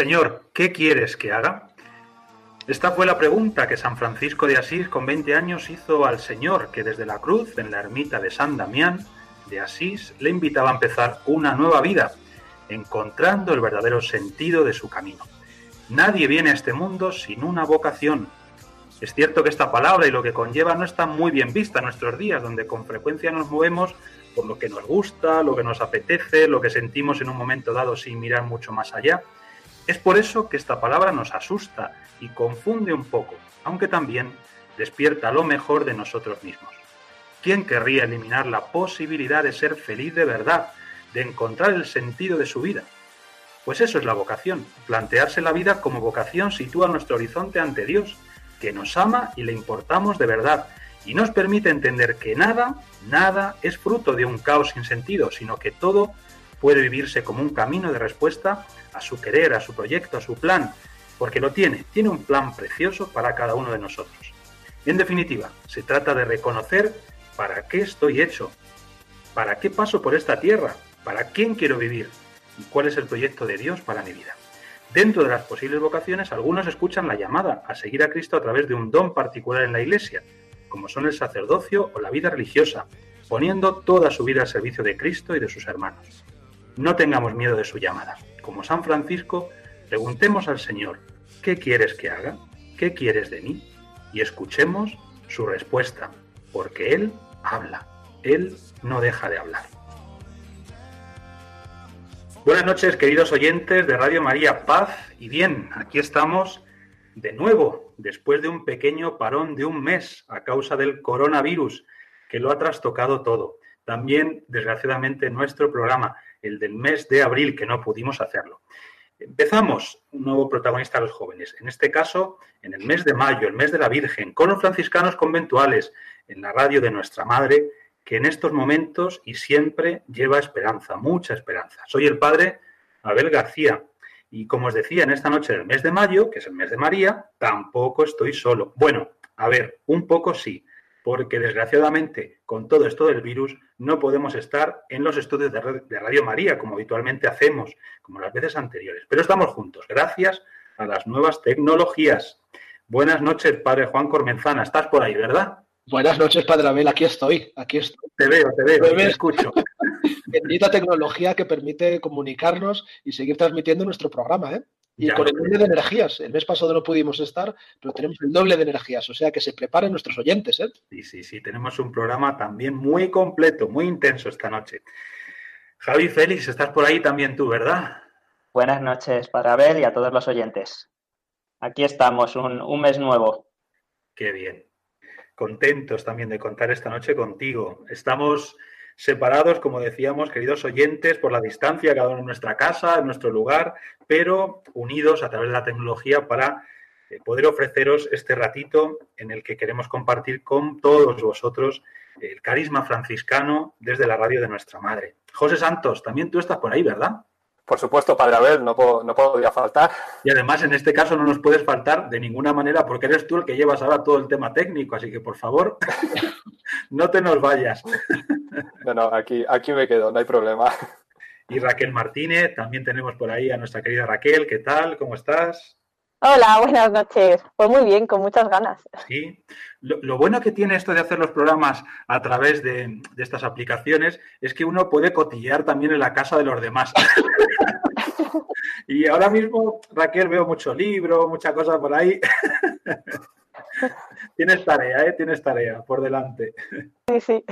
Señor, ¿qué quieres que haga? Esta fue la pregunta que San Francisco de Asís con 20 años hizo al Señor, que desde la cruz, en la ermita de San Damián de Asís, le invitaba a empezar una nueva vida, encontrando el verdadero sentido de su camino. Nadie viene a este mundo sin una vocación. Es cierto que esta palabra y lo que conlleva no está muy bien vista en nuestros días, donde con frecuencia nos movemos por lo que nos gusta, lo que nos apetece, lo que sentimos en un momento dado sin mirar mucho más allá. Es por eso que esta palabra nos asusta y confunde un poco, aunque también despierta lo mejor de nosotros mismos. ¿Quién querría eliminar la posibilidad de ser feliz de verdad, de encontrar el sentido de su vida? Pues eso es la vocación. Plantearse la vida como vocación sitúa nuestro horizonte ante Dios, que nos ama y le importamos de verdad, y nos permite entender que nada, nada es fruto de un caos sin sentido, sino que todo puede vivirse como un camino de respuesta a su querer, a su proyecto, a su plan, porque lo tiene, tiene un plan precioso para cada uno de nosotros. En definitiva, se trata de reconocer para qué estoy hecho, para qué paso por esta tierra, para quién quiero vivir y cuál es el proyecto de Dios para mi vida. Dentro de las posibles vocaciones, algunos escuchan la llamada a seguir a Cristo a través de un don particular en la Iglesia, como son el sacerdocio o la vida religiosa, poniendo toda su vida al servicio de Cristo y de sus hermanos. No tengamos miedo de su llamada. Como San Francisco, preguntemos al Señor, ¿qué quieres que haga? ¿Qué quieres de mí? Y escuchemos su respuesta, porque Él habla, Él no deja de hablar. Buenas noches, queridos oyentes de Radio María Paz. Y bien, aquí estamos de nuevo, después de un pequeño parón de un mes a causa del coronavirus, que lo ha trastocado todo. También, desgraciadamente, nuestro programa, el del mes de abril, que no pudimos hacerlo. Empezamos un nuevo protagonista a los jóvenes, en este caso en el mes de mayo, el mes de la Virgen, con los franciscanos conventuales, en la radio de nuestra Madre, que en estos momentos y siempre lleva esperanza, mucha esperanza. Soy el padre Abel García y como os decía, en esta noche del mes de mayo, que es el mes de María, tampoco estoy solo. Bueno, a ver, un poco sí, porque desgraciadamente con todo esto del virus no podemos estar en los estudios de Radio María como habitualmente hacemos, como las veces anteriores, pero estamos juntos, gracias a las nuevas tecnologías. Buenas noches, padre Juan Cormenzana, estás por ahí, ¿verdad? Buenas noches, Padre Abel, aquí estoy, aquí estoy. Te veo, te veo, te escucho. Bendita tecnología que permite comunicarnos y seguir transmitiendo nuestro programa, ¿eh? Y Ya con el doble de energías. El mes pasado no pudimos estar, pero tenemos el doble de energías. O sea que se preparen nuestros oyentes, ¿eh? Sí, sí, sí, tenemos un programa también muy completo, muy intenso esta noche. Javi Félix, estás por ahí también tú, ¿verdad? Buenas noches, Padre Abel, y a todos los oyentes. Aquí estamos, un, un mes nuevo. Qué bien. Contentos también de contar esta noche contigo. Estamos separados, como decíamos, queridos oyentes, por la distancia, cada uno en nuestra casa, en nuestro lugar, pero unidos a través de la tecnología para eh, poder ofreceros este ratito en el que queremos compartir con todos vosotros el carisma franciscano desde la radio de nuestra madre. José Santos, también tú estás por ahí, ¿verdad? Por supuesto, Padre Abel, no, puedo- no podía faltar. Y además, en este caso, no nos puedes faltar de ninguna manera porque eres tú el que llevas ahora todo el tema técnico. Así que, por favor, no te nos vayas. No, no, aquí, aquí me quedo, no hay problema. Y Raquel Martínez, también tenemos por ahí a nuestra querida Raquel. ¿Qué tal? ¿Cómo estás? Hola, buenas noches. Pues muy bien, con muchas ganas. Sí. Lo, lo bueno que tiene esto de hacer los programas a través de, de estas aplicaciones es que uno puede cotillear también en la casa de los demás. y ahora mismo, Raquel, veo mucho libro, mucha cosa por ahí. Tienes tarea, ¿eh? Tienes tarea por delante. Sí, sí.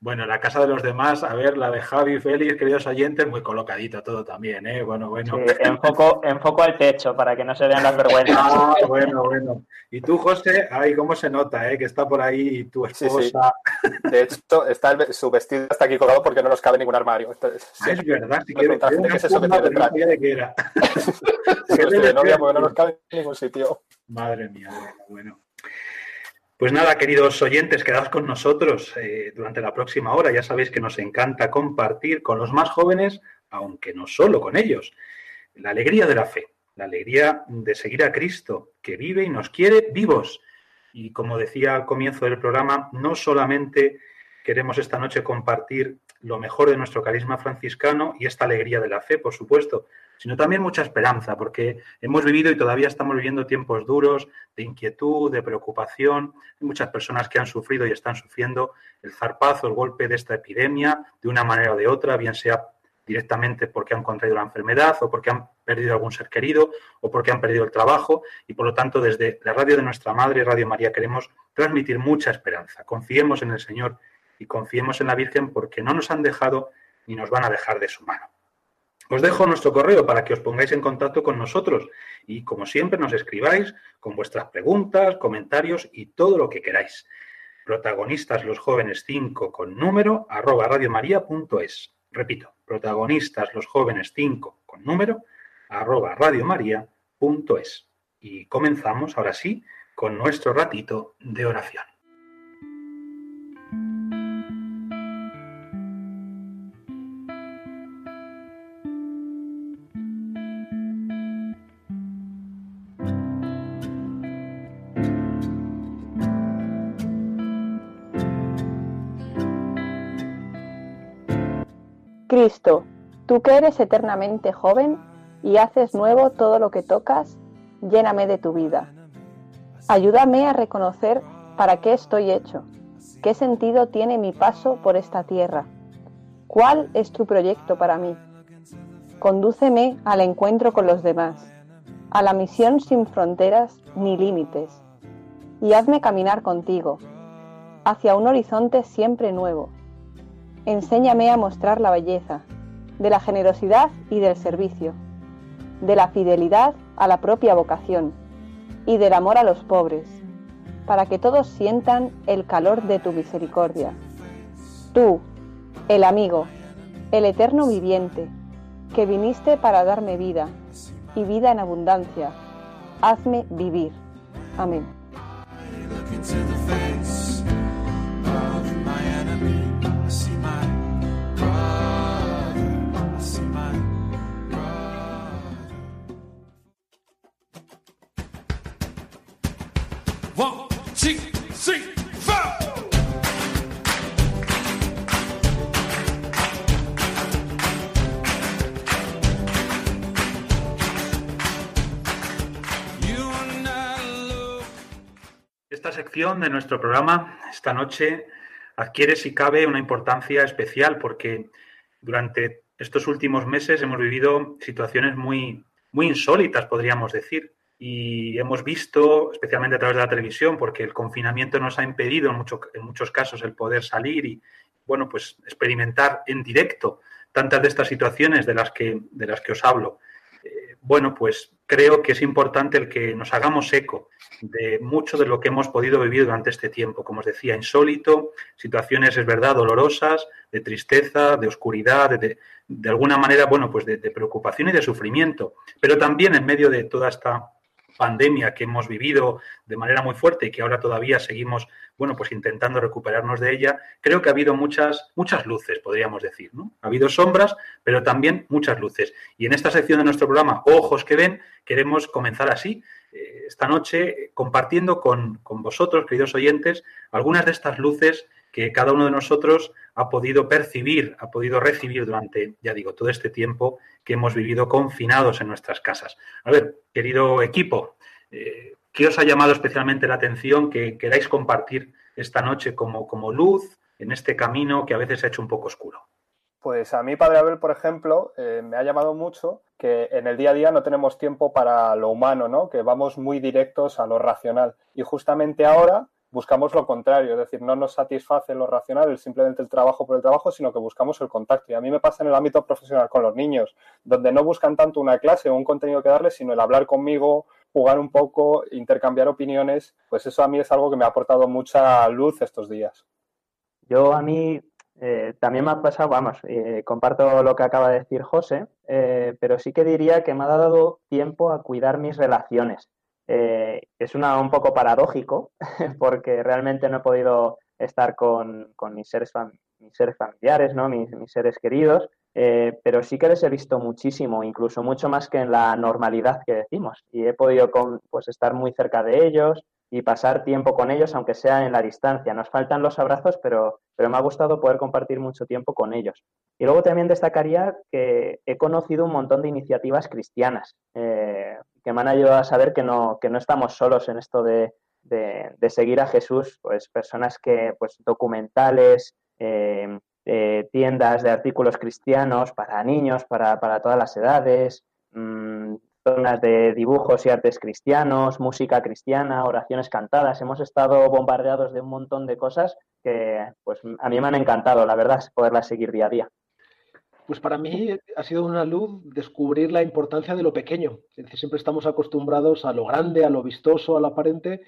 Bueno, la casa de los demás, a ver, la de Javi, Félix, queridos oyentes, muy colocadito todo también, ¿eh? Bueno, bueno. Sí, enfoco, enfoco al techo para que no se vean las vergüenzas. Ah, bueno, bueno. Y tú, José, ay, cómo se nota, ¿eh? Que está por ahí tu Sí, esposa. sí. De hecho, está el- su vestido está aquí colgado porque no nos cabe ningún armario. Entonces, Ah, es verdad, si una qué es eso que tiene detrás. de qué era. sí, vestido de novia porque no nos cabe en ningún sitio. Madre mía, bueno, bueno. Pues nada, queridos oyentes, quedaos con nosotros eh, durante la próxima hora. Ya sabéis que nos encanta compartir con los más jóvenes, aunque no solo con ellos, la alegría de la fe, la alegría de seguir a Cristo, que vive y nos quiere vivos. Y como decía al comienzo del programa, no solamente queremos esta noche compartir lo mejor de nuestro carisma franciscano y esta alegría de la fe, por supuesto, sino también mucha esperanza, porque hemos vivido y todavía estamos viviendo tiempos duros de inquietud, de preocupación. Hay muchas personas que han sufrido y están sufriendo el zarpazo, el golpe de esta epidemia, de una manera o de otra, bien sea directamente porque han contraído la enfermedad o porque han perdido algún ser querido o porque han perdido el trabajo y por lo tanto desde la radio de nuestra madre, Radio María, queremos transmitir mucha esperanza. Confiemos en el Señor y confiemos en la Virgen porque no nos han dejado ni nos van a dejar de su mano. Os dejo nuestro correo para que os pongáis en contacto con nosotros y, como siempre, nos escribáis con vuestras preguntas, comentarios y todo lo que queráis. Protagonistas los jóvenes 5 con número arroba radiomaria.es. Repito, protagonistas los jóvenes 5 con número arroba radiomaria.es. Y comenzamos ahora sí con nuestro ratito de oración. Cristo, tú que eres eternamente joven y haces nuevo todo lo que tocas, lléname de tu vida. Ayúdame a reconocer para qué estoy hecho, qué sentido tiene mi paso por esta tierra, cuál es tu proyecto para mí. Condúceme al encuentro con los demás, a la misión sin fronteras ni límites, y hazme caminar contigo, hacia un horizonte siempre nuevo. Enséñame a mostrar la belleza, de la generosidad y del servicio, de la fidelidad a la propia vocación y del amor a los pobres, para que todos sientan el calor de tu misericordia. Tú, el amigo, el eterno viviente, que viniste para darme vida y vida en abundancia, hazme vivir. Amén. Esta sección de nuestro programa esta noche adquiere, si cabe, una importancia especial porque durante estos últimos meses hemos vivido situaciones muy, muy insólitas, podríamos decir. Y hemos visto, especialmente a través de la televisión, porque el confinamiento nos ha impedido en, mucho- en muchos casos el poder salir y, bueno, pues experimentar en directo tantas de estas situaciones de las que, de las que os hablo. Eh, bueno, pues creo que es importante el que nos hagamos eco de mucho de lo que hemos podido vivir durante este tiempo. Como os decía, insólito, situaciones, es verdad, dolorosas, de tristeza, de oscuridad, de, de- alguna manera, bueno, pues de preocupación y de sufrimiento. Pero también en medio de toda esta pandemia que hemos vivido de manera muy fuerte y que ahora todavía seguimos, bueno, pues intentando recuperarnos de ella, creo que ha habido muchas, muchas luces, podríamos decir, ¿no? Ha habido sombras, pero también muchas luces. Y en esta sección de nuestro programa, Ojos que ven, queremos comenzar así, eh, esta noche, eh, compartiendo con, con vosotros, queridos oyentes, algunas de estas luces que cada uno de nosotros ha podido percibir, ha podido recibir durante, ya digo, todo este tiempo que hemos vivido confinados en nuestras casas. A ver, querido equipo, eh, ¿qué os ha llamado especialmente la atención que queráis compartir esta noche como, como luz en este camino que a veces se ha hecho un poco oscuro? Pues a mí, Padre Abel, por ejemplo, eh, me ha llamado mucho que en el día a día no tenemos tiempo para lo humano, ¿no? Que vamos muy directos a lo racional. Y justamente ahora buscamos lo contrario, es decir, no nos satisface lo racional, simplemente el trabajo por el trabajo, sino que buscamos el contacto. Y a mí me pasa en el ámbito profesional con los niños, donde no buscan tanto una clase o un contenido que darles, sino el hablar conmigo, jugar un poco, intercambiar opiniones, pues eso a mí es algo que me ha aportado mucha luz estos días. Yo a mí eh, también me ha pasado, vamos, eh, comparto lo que acaba de decir José, eh, pero sí que diría que me ha dado tiempo a cuidar mis relaciones. Eh, es un poco paradójico porque realmente no he podido estar con, mis, seres familiares, ¿no? mis, seres queridos, eh, pero sí que les he visto muchísimo, incluso mucho más que en la normalidad que decimos. Y he podido pues, estar muy cerca de ellos y pasar tiempo con ellos, aunque sea en la distancia. Nos faltan los abrazos, pero, pero me ha gustado poder compartir mucho tiempo con ellos. Y luego también destacaría que he conocido un montón de iniciativas cristianas. Eh, que me han ayudado a saber que no, que no estamos solos en esto de, de, seguir a Jesús, pues personas que, pues documentales, eh, eh, tiendas de artículos cristianos para niños, para, para todas las edades, mmm, zonas de dibujos y artes cristianos, música cristiana, oraciones cantadas. Hemos estado bombardeados de un montón de cosas que pues a mí me han encantado, la verdad, poderlas seguir día a día. Pues para mí ha sido una luz descubrir la importancia de lo pequeño. Es decir, siempre estamos acostumbrados a lo grande, a lo vistoso, a lo aparente,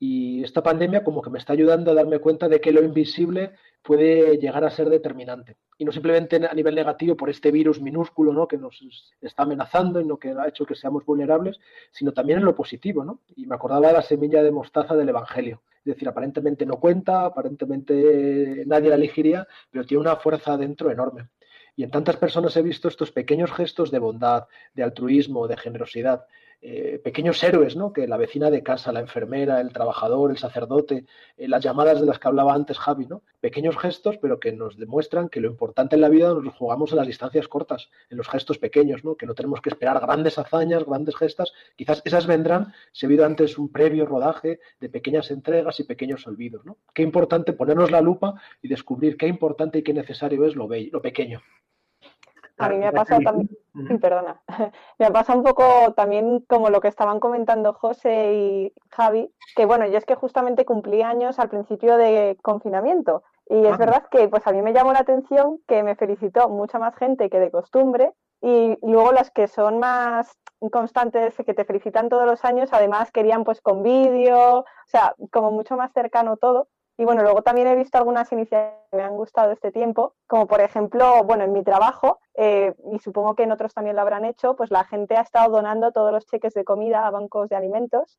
y esta pandemia como que me está ayudando a darme cuenta de que lo invisible puede llegar a ser determinante. Y no simplemente a nivel negativo por este virus minúsculo ¿no? que nos está amenazando y no que ha hecho que seamos vulnerables, sino también en lo positivo. ¿no? Y me acordaba de la semilla de mostaza del Evangelio. Es decir, aparentemente no cuenta, aparentemente nadie la elegiría, pero tiene una fuerza dentro enorme. Y en tantas personas he visto estos pequeños gestos de bondad, de altruismo, de generosidad, eh, pequeños héroes, ¿no? Que la vecina de casa, la enfermera, el trabajador, el sacerdote, eh, las llamadas de las que hablaba antes Javi, ¿no? Pequeños gestos, pero que nos demuestran que lo importante en la vida nos lo jugamos en las distancias cortas, en los gestos pequeños, ¿no? Que no tenemos que esperar grandes hazañas, grandes gestas. Quizás esas vendrán si ha habido antes un previo rodaje de pequeñas entregas y pequeños olvidos, ¿no? Qué importante ponernos la lupa y descubrir qué importante y qué necesario es lo, pequeño. A mí me ha pasado también, perdona, me ha pasado un poco también como lo que estaban comentando José y Javi, que bueno, yo es que justamente cumplí años al principio de confinamiento. Y es verdad que pues a mí me llamó la atención que me felicitó mucha más gente que de costumbre y luego las que son más constantes, que te felicitan todos los años, además querían pues con vídeo, o sea, como mucho más cercano todo. Y bueno, luego también he visto algunas iniciativas que me han gustado este tiempo, como por ejemplo, bueno, en mi trabajo, eh, y supongo que en otros también lo habrán hecho, pues la gente ha estado donando todos los cheques de comida a bancos de alimentos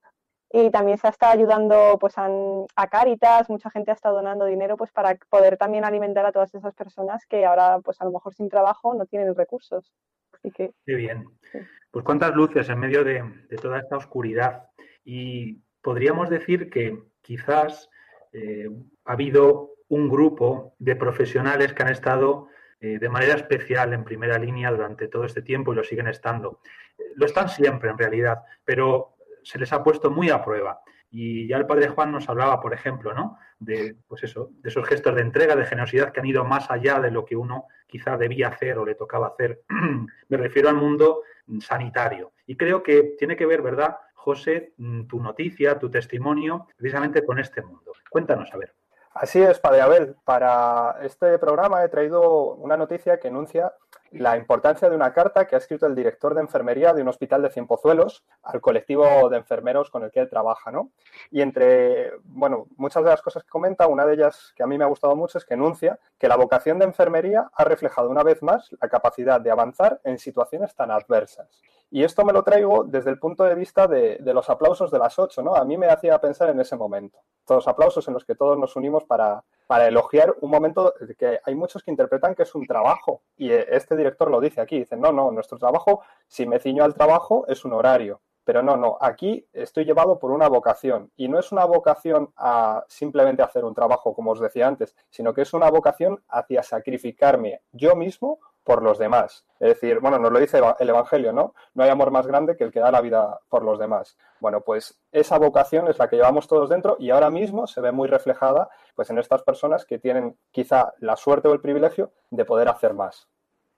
y también se ha estado ayudando pues a, a Cáritas, mucha gente ha estado donando dinero pues para poder también alimentar a todas esas personas que ahora pues a lo mejor sin trabajo no tienen recursos. Así que, Qué bien. Sí. Pues cuántas luces en medio de, de toda esta oscuridad. Y podríamos decir que quizás eh, ha habido un grupo de profesionales que han estado eh, de manera especial en primera línea durante todo este tiempo y lo siguen estando. Eh, lo están siempre en realidad, pero se les ha puesto muy a prueba. Y ya el padre Juan nos hablaba, por ejemplo, ¿no? De, pues eso, de esos gestos de entrega, de generosidad que han ido más allá de lo que uno quizá debía hacer o le tocaba hacer. Me refiero al mundo sanitario. Y creo que tiene que ver, ¿verdad, José, tu noticia, tu testimonio, precisamente con este mundo? Cuéntanos, a ver. Así es, Padre Abel. Para este programa he traído una noticia que enuncia la importancia de una carta que ha escrito el director de enfermería de un hospital de Cienpozuelos al colectivo de enfermeros con el que él trabaja, ¿no? Y entre, bueno, muchas de las cosas que comenta, una de ellas que a mí me ha gustado mucho es que enuncia que la vocación de enfermería ha reflejado una vez más la capacidad de avanzar en situaciones tan adversas. Y esto me lo traigo desde el punto de vista de, los aplausos de las ocho, ¿no? A mí me hacía pensar en ese momento. Todos aplausos en los que todos nos unimos para, para elogiar un momento que hay muchos que interpretan que es un trabajo. Y este director lo dice aquí, dice, no, no, nuestro trabajo, si me ciño al trabajo, es un horario. Pero no, no, aquí estoy llevado por una vocación y no es una vocación a simplemente hacer un trabajo, como os decía antes, sino que es una vocación hacia sacrificarme yo mismo por los demás. Es decir, bueno, nos lo dice el Evangelio, ¿no? No hay amor más grande que el que da la vida por los demás. Bueno, pues esa vocación es la que llevamos todos dentro y ahora mismo se ve muy reflejada pues en estas personas que tienen quizá la suerte o el privilegio de poder hacer más.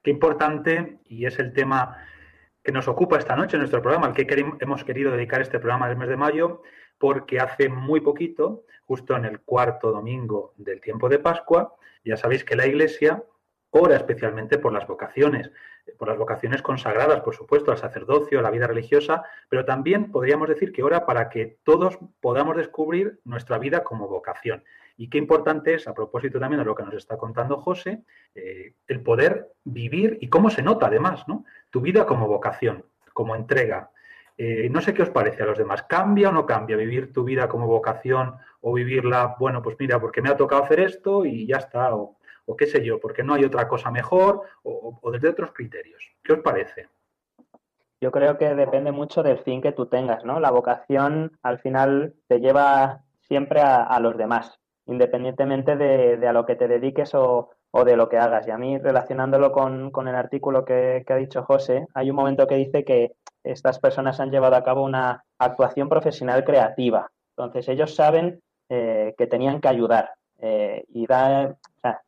Qué importante, y es el tema que nos ocupa esta noche en nuestro programa, al que hemos querido dedicar este programa del mes de mayo, porque hace muy poquito, justo en el cuarto domingo del tiempo de Pascua, ya sabéis que la Iglesia ora especialmente por las vocaciones, por las vocaciones consagradas, por supuesto, al sacerdocio, a la vida religiosa, pero también podríamos decir que ora para que todos podamos descubrir nuestra vida como vocación. Y qué importante es, a propósito también de lo que nos está contando José, eh, el poder vivir y cómo se nota además, ¿no? Tu vida como vocación, como entrega. Eh, no sé qué os parece a los demás. ¿Cambia o no cambia vivir tu vida como vocación o vivirla, bueno, pues mira, porque me ha tocado hacer esto y ya está, o, qué sé yo, porque no hay otra cosa mejor o, desde otros criterios? ¿Qué os parece? Yo creo que depende mucho del fin que tú tengas, ¿no? La vocación al final te lleva siempre a los demás independientemente de, a lo que te dediques o, de lo que hagas. Y a mí, relacionándolo con, el artículo que, ha dicho José, hay un momento que dice que estas personas han llevado a cabo una actuación profesional creativa. Entonces, ellos saben eh, que tenían que ayudar. Eh, y da,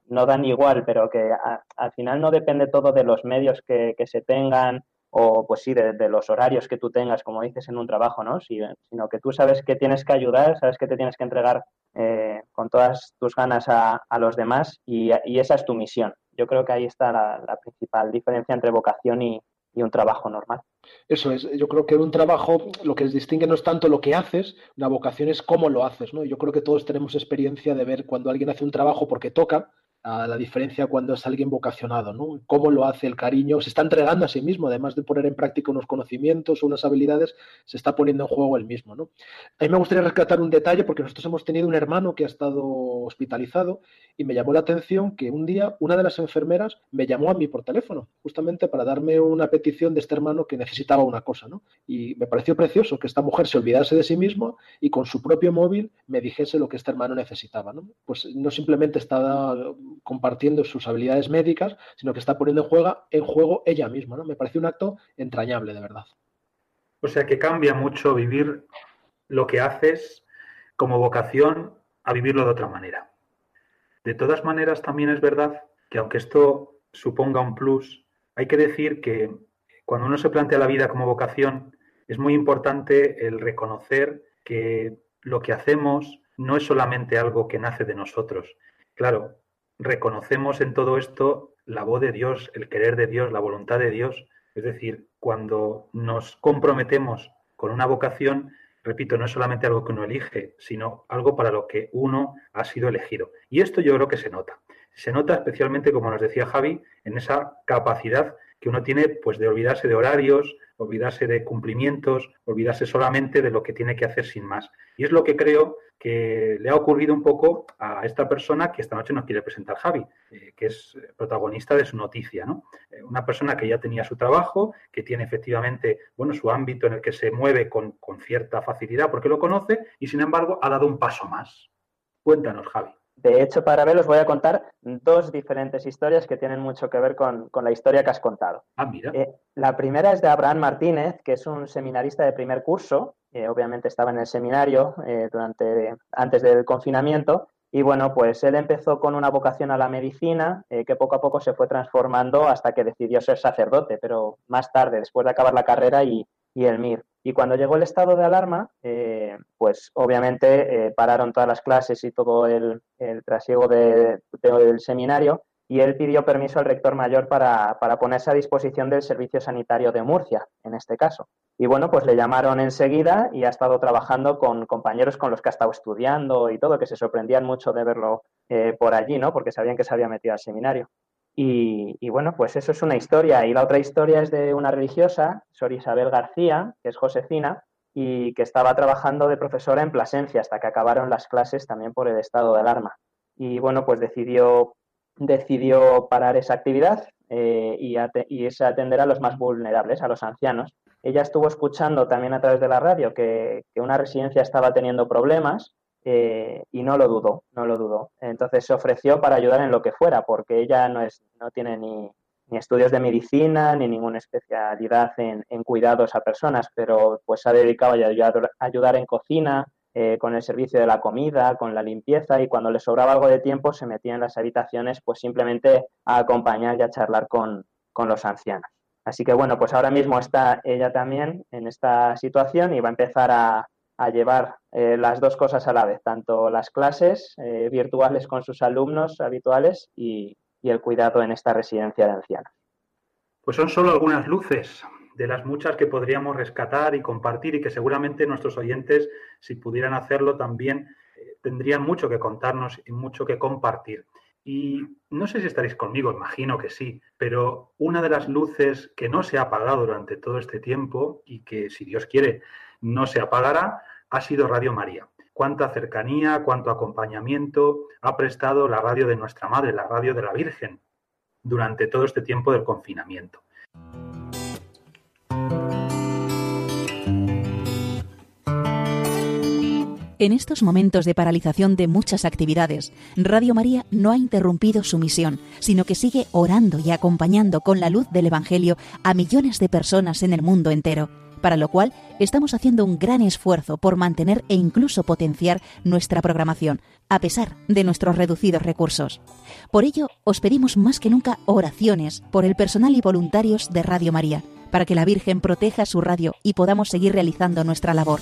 no dan igual, pero que al final no depende todo de los medios que, se tengan o pues sí, de, los horarios que tú tengas, como dices en un trabajo, ¿no? sino que tú sabes que tienes que ayudar, sabes que te tienes que entregar eh, con todas tus ganas a, los demás y, esa es tu misión. Yo creo que ahí está la, principal diferencia entre vocación y, un trabajo normal. Eso es, yo creo que en un trabajo lo que distingue no es tanto lo que haces, una vocación es cómo lo haces, ¿no? Yo creo que todos tenemos experiencia de ver cuando alguien hace un trabajo porque toca, a la diferencia cuando es alguien vocacionado, ¿no? Cómo lo hace el cariño, se está entregando a sí mismo, además de poner en práctica unos conocimientos, unas habilidades, se está poniendo en juego el mismo, ¿no? A mí me gustaría rescatar un detalle porque nosotros hemos tenido un hermano que ha estado hospitalizado y me llamó la atención que un día una de las enfermeras me llamó a mí por teléfono, justamente para darme una petición de este hermano que necesitaba una cosa, ¿no? Y me pareció precioso que esta mujer se olvidase de sí misma y con su propio móvil me dijese lo que este hermano necesitaba, ¿no? Pues no simplemente estaba compartiendo sus habilidades médicas, sino que está poniendo en juego, ella misma. ¿no? Me parece un acto entrañable, de verdad. O sea que cambia mucho vivir lo que haces como vocación a vivirlo de otra manera. De todas maneras, también es verdad que aunque esto suponga un plus, hay que decir que cuando uno se plantea la vida como vocación, es muy importante el reconocer que lo que hacemos no es solamente algo que nace de nosotros. Claro, reconocemos en todo esto la voz de Dios, el querer de Dios, la voluntad de Dios. Es decir, cuando nos comprometemos con una vocación, repito, no es solamente algo que uno elige, sino algo para lo que uno ha sido elegido. Y esto yo creo que se nota. Se nota especialmente, como nos decía Javi, en esa capacidad que uno tiene pues de olvidarse de horarios, olvidarse de cumplimientos, olvidarse solamente de lo que tiene que hacer sin más. Y es lo que creo que le ha ocurrido un poco a esta persona que esta noche nos quiere presentar Javi, eh, que es protagonista de su noticia, ¿no? Eh, una persona que ya tenía su trabajo, que tiene efectivamente, bueno, su ámbito en el que se mueve con, con cierta facilidad porque lo conoce y sin embargo ha dado un paso más. Cuéntanos, Javi. De hecho, para ver, os voy a contar dos diferentes historias que tienen mucho que ver con, la historia que has contado. Ah, mira. Eh, la primera es de Abraham Martínez, que es un seminarista de primer curso. obviamente estaba en el seminario eh, durante, antes del confinamiento. Y bueno, pues él empezó con una vocación a la medicina eh, que poco a poco se fue transformando hasta que decidió ser sacerdote, pero más tarde, después de acabar la carrera y, y el MIR. Y cuando llegó el estado de alarma, eh, pues obviamente eh, pararon todas las clases y todo el, trasiego del seminario y él pidió permiso al rector mayor para, ponerse a disposición del Servicio Sanitario de Murcia, en este caso. Y bueno, pues le llamaron enseguida y ha estado trabajando con compañeros con los que ha estado estudiando y todo, que se sorprendían mucho de verlo eh, por allí, ¿no? Porque sabían que se había metido al seminario. Y, bueno, pues eso es una historia. Y la otra historia es de una religiosa, Sor Isabel García, que es josefina, y que estaba trabajando de profesora en Plasencia hasta que acabaron las clases también por el estado de alarma. Y bueno, pues decidió, decidió parar esa actividad eh, y, y es atender a los más vulnerables, a los ancianos. Ella estuvo escuchando también a través de la radio que, que una residencia estaba teniendo problemas eh, y no lo dudó, no lo dudó. Entonces se ofreció para ayudar en lo que fuera, porque ella no, es, no tiene ni, ni estudios de medicina, ni ninguna especialidad en, cuidados a personas, pero pues se ha dedicado a ayudar, a ayudar en cocina, eh, con el servicio de la comida, con la limpieza y cuando le sobraba algo de tiempo se metía en las habitaciones pues simplemente a acompañar y a charlar con, los ancianos. Así que bueno, pues ahora mismo está ella también en esta situación y va a empezar a, llevar eh, las dos cosas a la vez, tanto las clases eh, virtuales con sus alumnos habituales y, y el cuidado en esta residencia de ancianos. Pues son solo algunas luces de las muchas que podríamos rescatar y compartir y que seguramente nuestros oyentes, si pudieran hacerlo, también eh, tendrían mucho que contarnos y mucho que compartir. Y no sé si estaréis conmigo, imagino que sí, pero una de las luces que no se ha apagado durante todo este tiempo y que, si Dios quiere, no se apagará, ha sido Radio María. Cuánta cercanía, cuánto acompañamiento ha prestado la radio de nuestra Madre, la radio de la Virgen, durante todo este tiempo del confinamiento. En estos momentos de paralización de muchas actividades, Radio María no ha interrumpido su misión, sino que sigue orando y acompañando con la luz del Evangelio a millones de personas en el mundo entero, para lo cual estamos haciendo un gran esfuerzo por mantener e incluso potenciar nuestra programación, a pesar de nuestros reducidos recursos. Por ello, os pedimos más que nunca oraciones por el personal y voluntarios de Radio María, para que la Virgen proteja su radio y podamos seguir realizando nuestra labor.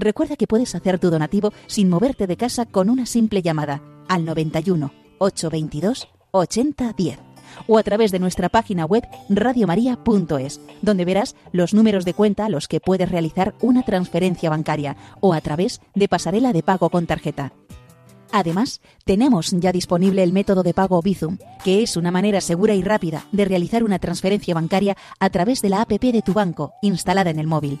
Recuerda que puedes hacer tu donativo sin moverte de casa con una simple llamada al 91 822 8010 o a través de nuestra página web radiomaria.es, donde verás los números de cuenta a los que puedes realizar una transferencia bancaria o a través de pasarela de pago con tarjeta. Además, tenemos ya disponible el método de pago Bizum, que es una manera segura y rápida de realizar una transferencia bancaria a través de la APP de tu banco instalada en el móvil.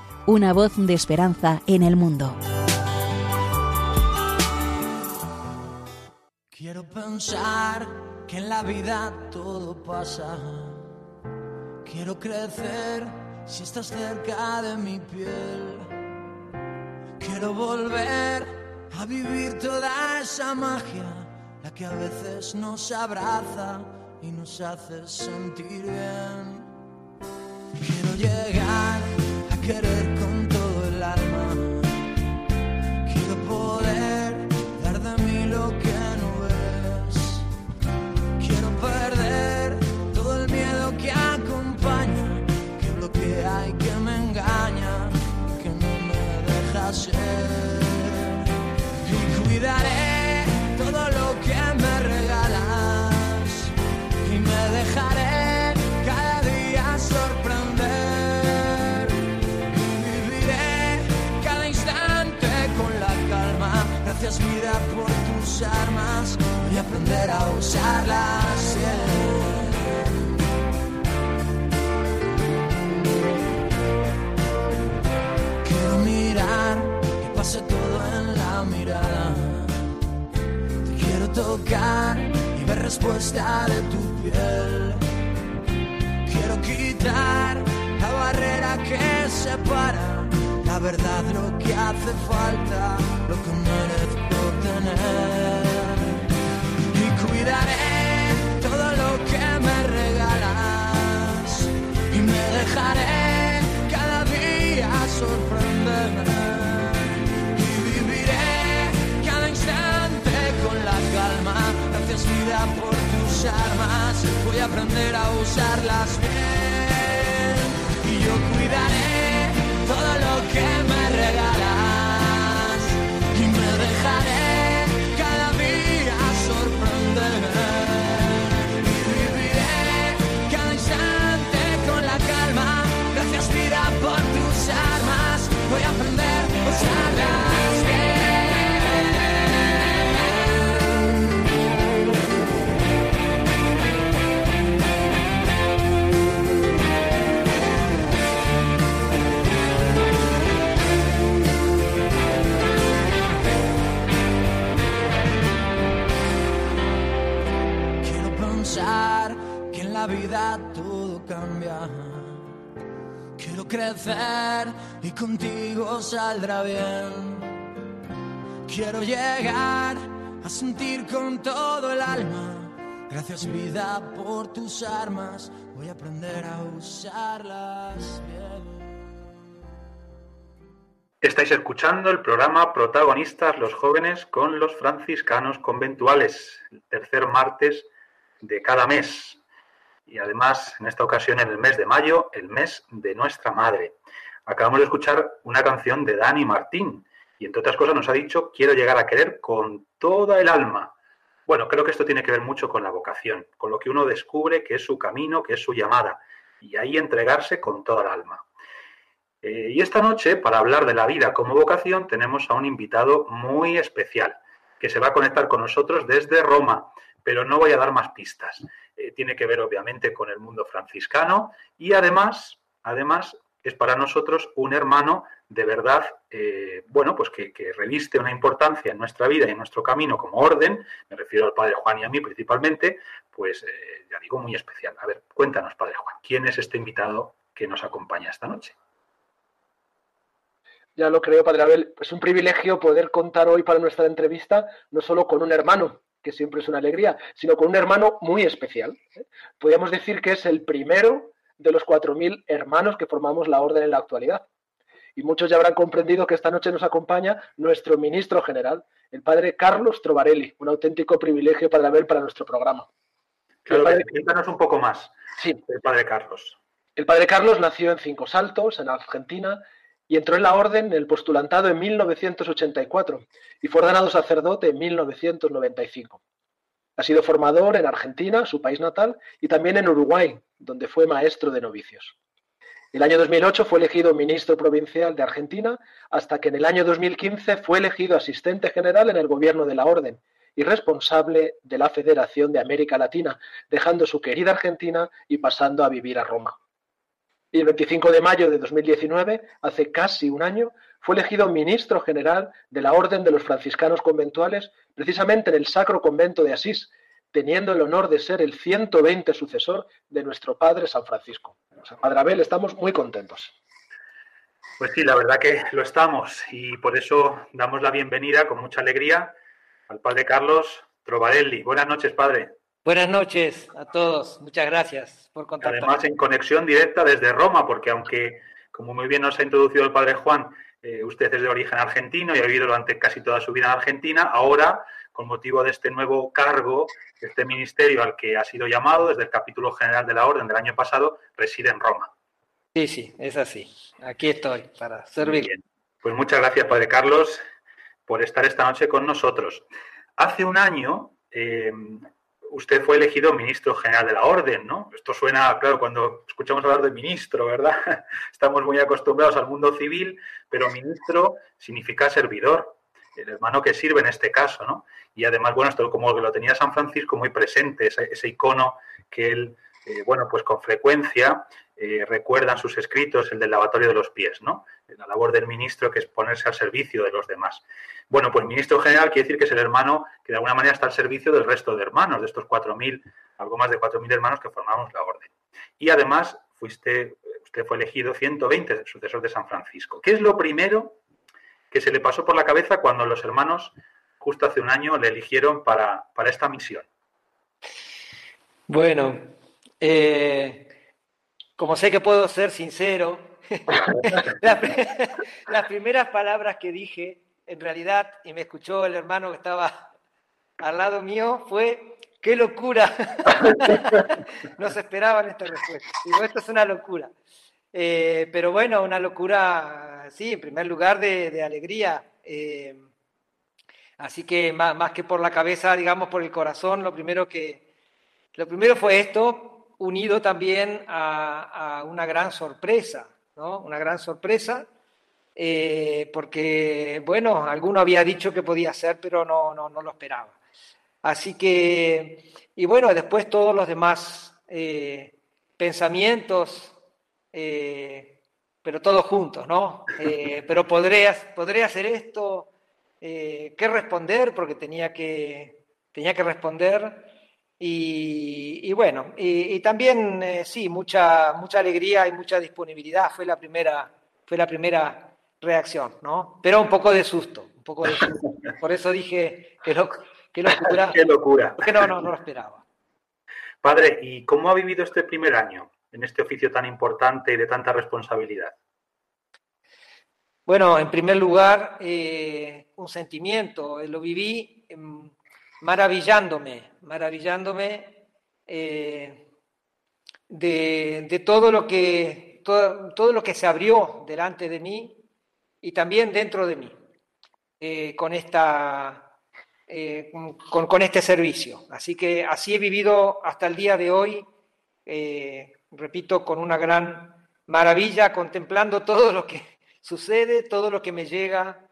una voz de esperanza en el mundo. Quiero pensar que en la vida todo pasa. Quiero crecer si estás cerca de mi piel. Quiero volver a vivir toda esa magia, la que a veces nos abraza y nos hace sentir bien. Quiero llegar querer con aprender a usarlas. Quiero mirar que pase todo en la mirada. Quiero tocar y ver respuesta de tu piel. Quiero quitar la barrera que separa la verdad, lo que hace falta, lo que merezco tener. Y cuidaré todo lo que me regalas y me dejaré cada día sorprenderme. Y viviré cada instante con la calma. Gracias vida por tus armas, voy a aprender a usarlas bien. Y yo cuidaré todo lo que me regalas y contigo saldrá bien. Quiero llegar a sentir con todo el alma. Gracias vida por tus armas. Voy a aprender a usarlas bien. Estáis escuchando el programa Protagonistas los jóvenes con los franciscanos conventuales, el tercer martes de cada mes. Y además, en esta ocasión, en el mes de mayo, el mes de nuestra madre. Acabamos de escuchar una canción de Dani Martín y, entre otras cosas, nos ha dicho, quiero llegar a querer con toda el alma. Bueno, creo que esto tiene que ver mucho con la vocación, con lo que uno descubre que es su camino, que es su llamada, y ahí entregarse con toda el alma. Eh, y esta noche, para hablar de la vida como vocación, tenemos a un invitado muy especial que se va a conectar con nosotros desde Roma, pero no voy a dar más pistas. Eh, tiene que ver, obviamente, con el mundo franciscano y además, además, es para nosotros un hermano de verdad, eh, bueno, pues que, reviste una importancia en nuestra vida y en nuestro camino como orden, me refiero al Padre Juan y a mí principalmente, pues eh, ya digo, muy especial. A ver, cuéntanos, Padre Juan, ¿quién es este invitado que nos acompaña esta noche? Ya lo creo, Padre Abel. Es un privilegio poder contar hoy para nuestra entrevista no solo con un hermano, que siempre es una alegría, sino con un hermano muy especial. Podríamos decir que es el primero de los 4.000 hermanos que formamos la orden en la actualidad. Y muchos ya habrán comprendido que esta noche nos acompaña nuestro ministro general, el padre Carlos Trovarelli. Un auténtico privilegio, Padre Abel, para nuestro programa. Claro, padre... cuéntanos un poco más sí. del padre Carlos. El padre Carlos nació en Cinco Saltos, en Argentina, y entró en la orden en el postulantado en 1984 y fue ordenado sacerdote en 1995. Ha sido formador en Argentina, su país natal, y también en Uruguay, donde fue maestro de novicios. El año 2008 fue elegido ministro provincial de Argentina, hasta que en el año 2015 fue elegido asistente general en el gobierno de la orden y responsable de la Federación de América Latina, dejando su querida Argentina y pasando a vivir a Roma. Y el 25 de mayo de 2019, hace casi un año, fue elegido ministro general de la Orden de los Franciscanos Conventuales, precisamente en el Sacro Convento de Asís, teniendo el honor de ser el 120 sucesor de nuestro Padre San Francisco. O Padre Abel, estamos muy contentos. Pues sí, la verdad que lo estamos y por eso damos la bienvenida con mucha alegría al Padre Carlos Trovarelli. Buenas noches, Padre. Buenas noches a todos, muchas gracias por contactar. Además, en conexión directa desde Roma, porque aunque, como muy bien nos ha introducido el padre Juan, eh, usted es de origen argentino y ha vivido durante casi toda su vida en Argentina, ahora, con motivo de este nuevo cargo, este ministerio al que ha sido llamado desde el capítulo general de la Orden del año pasado, reside en Roma. Sí, sí, es así. Aquí estoy para servir. Bien. Pues muchas gracias, padre Carlos, por estar esta noche con nosotros. Hace un año, eh, usted fue elegido ministro general de la orden, ¿no? Esto suena, claro, cuando escuchamos hablar de ministro, ¿verdad? Estamos muy acostumbrados al mundo civil, pero ministro significa servidor, el hermano que sirve en este caso, ¿no? Y además, bueno, esto como lo tenía San Francisco muy presente, ese, ese icono que él, eh, bueno, pues con frecuencia eh, recuerda en sus escritos, el del lavatorio de los pies, ¿no? La labor del ministro que es ponerse al servicio de los demás. Bueno, pues ministro general quiere decir que es el hermano que de alguna manera está al servicio del resto de hermanos, de estos 4.000, algo más de 4.000 hermanos que formamos la orden. Y además, fuiste, usted fue elegido 120 sucesor de San Francisco. ¿Qué es lo primero que se le pasó por la cabeza cuando los hermanos, justo hace un año, le eligieron para, para esta misión? Bueno, eh, como sé que puedo ser sincero, las, primeras palabras que dije en realidad, y me escuchó el hermano que estaba al lado mío, fue qué locura. no se esperaban esta respuesta. Digo, esto es una locura. Eh, pero bueno, una locura, sí, en primer lugar de, alegría. Eh, así que más, más, que por la cabeza, digamos, por el corazón, lo primero que, lo primero fue esto, unido también a, una gran sorpresa, ¿no? Una gran sorpresa, eh, porque, bueno, alguno había dicho que podía ser, pero no, no, no lo esperaba. Así que, y bueno, después todos los demás pensamientos, eh, pero todos juntos, ¿no? Eh, pero podré, podré hacer esto, eh, ¿qué responder? Porque tenía que, tenía que responder. Y, bueno, y, también sí, mucha, mucha alegría y mucha disponibilidad fue la primera, fue la primera reacción, ¿no? Pero un poco de susto, un poco de susto. Por eso dije que, lo, que locura. Qué locura. Porque no, no, no lo esperaba. Padre, ¿y cómo ha vivido este primer año? en este oficio tan importante y de tanta responsabilidad? Bueno, en primer lugar, eh, un sentimiento, eh, lo viví maravillándome, maravillándome eh, de, todo, lo que, todo, lo que se abrió delante de mí y también dentro de mí, con, esta, con, con, este servicio. Así que así he vivido hasta el día de hoy repito, con una gran maravilla, contemplando todo lo que sucede, todo lo que me llega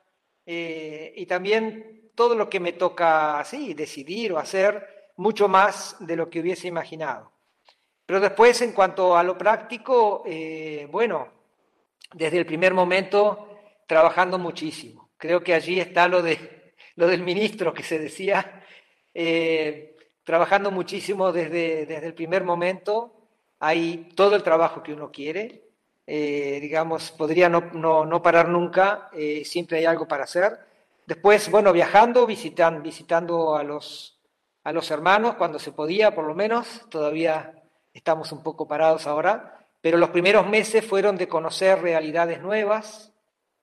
eh, y también todo lo que me toca así, decidir o hacer, mucho más de lo que hubiese imaginado. Pero después, en cuanto a lo práctico, eh, bueno, desde el primer momento, trabajando muchísimo. Creo que allí está lo, de, lo del ministro que se decía, eh, trabajando muchísimo desde, desde el primer momento, hay todo el trabajo que uno quiere, eh, digamos, podría no, no, parar nunca, eh, siempre hay algo para hacer. Después, bueno, viajando, visitan, visitando a los, a los hermanos cuando se podía, por lo menos, todavía estamos un poco parados ahora, pero los primeros meses fueron de conocer realidades nuevas,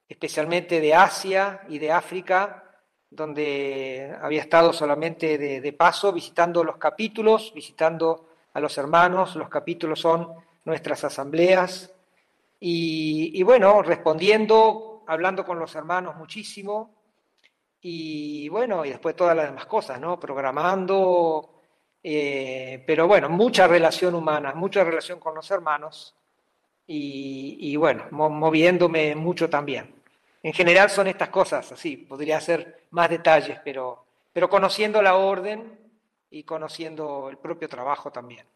especialmente de Asia y de África, donde había estado solamente de, de paso, visitando los capítulos, visitando a los hermanos, los capítulos son nuestras asambleas, y, bueno, respondiendo, hablando con los hermanos muchísimo, y bueno, y después todas las demás cosas, ¿no? Programando, eh, pero bueno, mucha relación humana, mucha relación con los hermanos, y, bueno, moviéndome mucho también. En general son estas cosas, así, podría ser más detalles, pero, pero conociendo la orden y conociendo el propio trabajo también.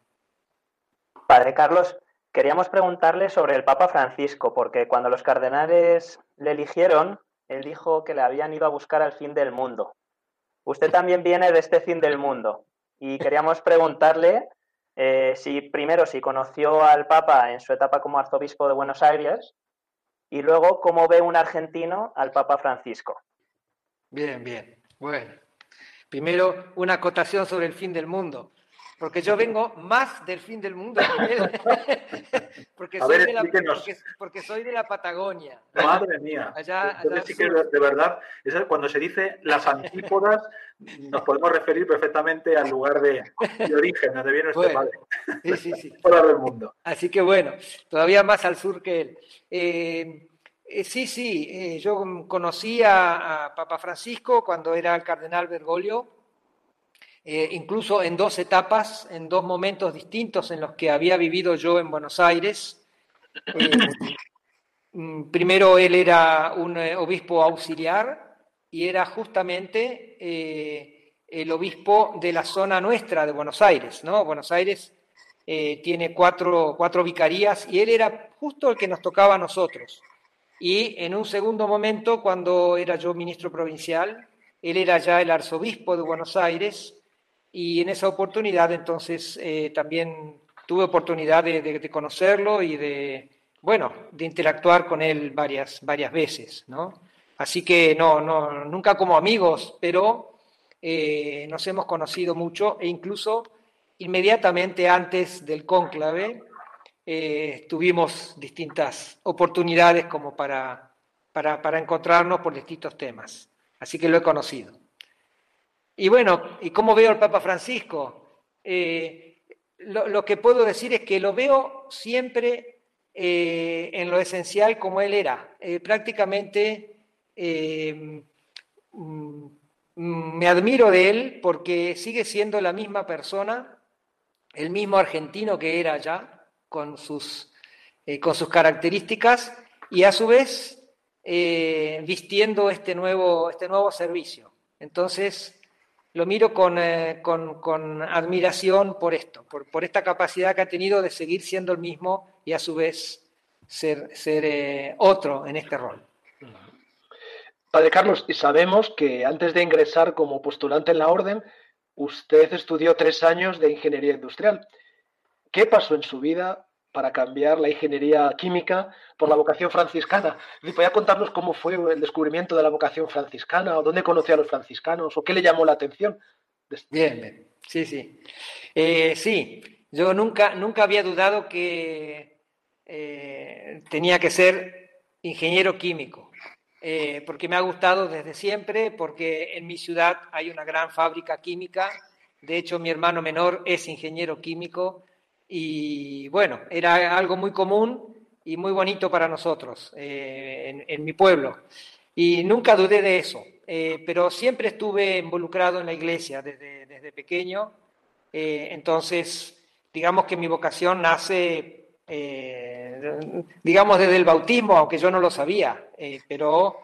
Padre Carlos, queríamos preguntarle sobre el Papa Francisco, porque cuando los cardenales le eligieron, él dijo que le habían ido a buscar al fin del mundo. Usted también viene de este fin del mundo y queríamos preguntarle eh, si primero si conoció al Papa en su etapa como arzobispo de Buenos Aires y luego cómo ve un argentino al Papa Francisco. Bien, bien. Bueno, Primero, una acotación sobre el fin del mundo, porque yo vengo más del fin del mundo que él, porque, soy de la, porque, soy de la Patagonia. Madre mía. Allá, sí que de verdad, cuando se dice las antípodas, nos podemos referir perfectamente al lugar de, origen, donde viene este padre. Sí, sí, sí. del mundo. Así que bueno, todavía más al sur que él. Eh, eh, sí, sí, eh, yo conocí a, Papa Francisco cuando era el cardenal Bergoglio, eh, incluso en dos etapas, en dos momentos distintos en los que había vivido yo en Buenos Aires. Mm, primero él era un obispo auxiliar y era justamente el obispo de la zona nuestra de Buenos Aires, ¿no? Buenos Aires tiene cuatro, cuatro vicarías y él era justo el que nos tocaba a nosotros. Y en un segundo momento, cuando era yo ministro provincial, él era ya el arzobispo de Buenos Aires y en esa oportunidad entonces eh, también tuve oportunidad de, conocerlo y de, bueno, de interactuar con él varias, varias veces, ¿no? Así que no, no, nunca como amigos, pero eh, nos hemos conocido mucho e incluso inmediatamente antes del cónclave eh, tuvimos distintas oportunidades como para, para, encontrarnos por distintos temas. Así que lo he conocido. Y bueno, ¿y cómo veo al Papa Francisco? Eh, lo, que puedo decir es que lo veo siempre eh, en lo esencial como él era. Eh, prácticamente mm, me admiro de él porque sigue siendo la misma persona, el mismo argentino que era ya, con sus, con sus características, y a su vez vistiendo este nuevo, este nuevo servicio. Entonces, lo miro eh, con, admiración por esto, por, esta capacidad que ha tenido de seguir siendo el mismo y a su vez ser, eh, otro en este rol. Padre Carlos, sabemos que antes de ingresar como postulante en la orden, usted estudió tres años de ingeniería industrial. ¿Qué pasó en su vida para cambiar la ingeniería química por la vocación franciscana. ¿Podría contarnos cómo fue el descubrimiento de la vocación franciscana o dónde conoció a los franciscanos o qué le llamó la atención? Bien, sí, sí. Eh, sí, yo nunca, nunca había dudado que eh, tenía que ser ingeniero químico, eh, porque me ha gustado desde siempre, porque en mi ciudad hay una gran fábrica química. De hecho, mi hermano menor es ingeniero químico y bueno, era algo muy común y muy bonito para nosotros eh, en, mi pueblo. Y nunca dudé de eso, eh, pero siempre estuve involucrado en la iglesia desde, desde pequeño. Eh, entonces, digamos que mi vocación nace, digamos, desde el bautismo, aunque yo no lo sabía, pero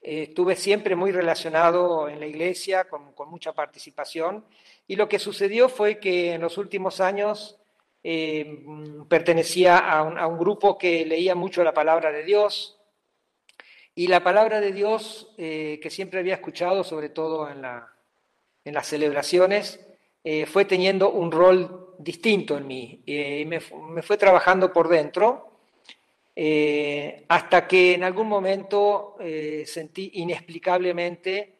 estuve siempre muy relacionado en la iglesia, con, con mucha participación. Y lo que sucedió fue que en los últimos años eh, pertenecía a un, grupo que leía mucho la palabra de Dios y la palabra de Dios eh, que siempre había escuchado, sobre todo en, las celebraciones, eh, fue teniendo un rol distinto en mí. y me, fue trabajando por dentro hasta que en algún momento sentí inexplicablemente